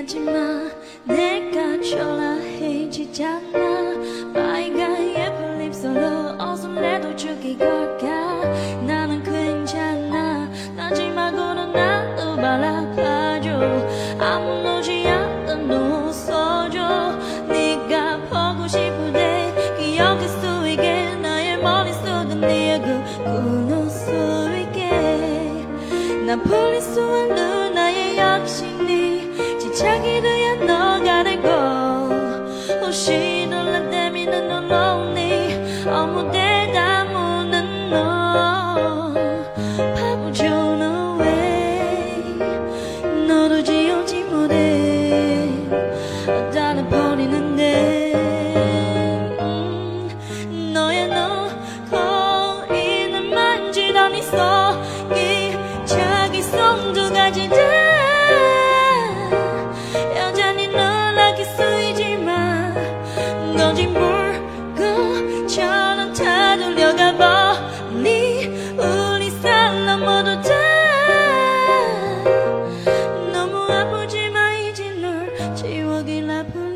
내가 초라해지잖아. 빨간 예쁜 입술로 어설레도 죽이 걸까? 나는 괜찮아. 마지막으로 나도 바라봐줘. 아무렇지 않은 웃어줘. 네가 보고 싶은데 기억할 수 있게 나의 머릿속에 네가 꾸는 수 있게. 난 풀릴 수 없는 나의 욕심 lonely 아무 바람처럼 타돌려가 버니 우리 사랑 모두 다 너무 아프지 마 이제 널 지워길 아픈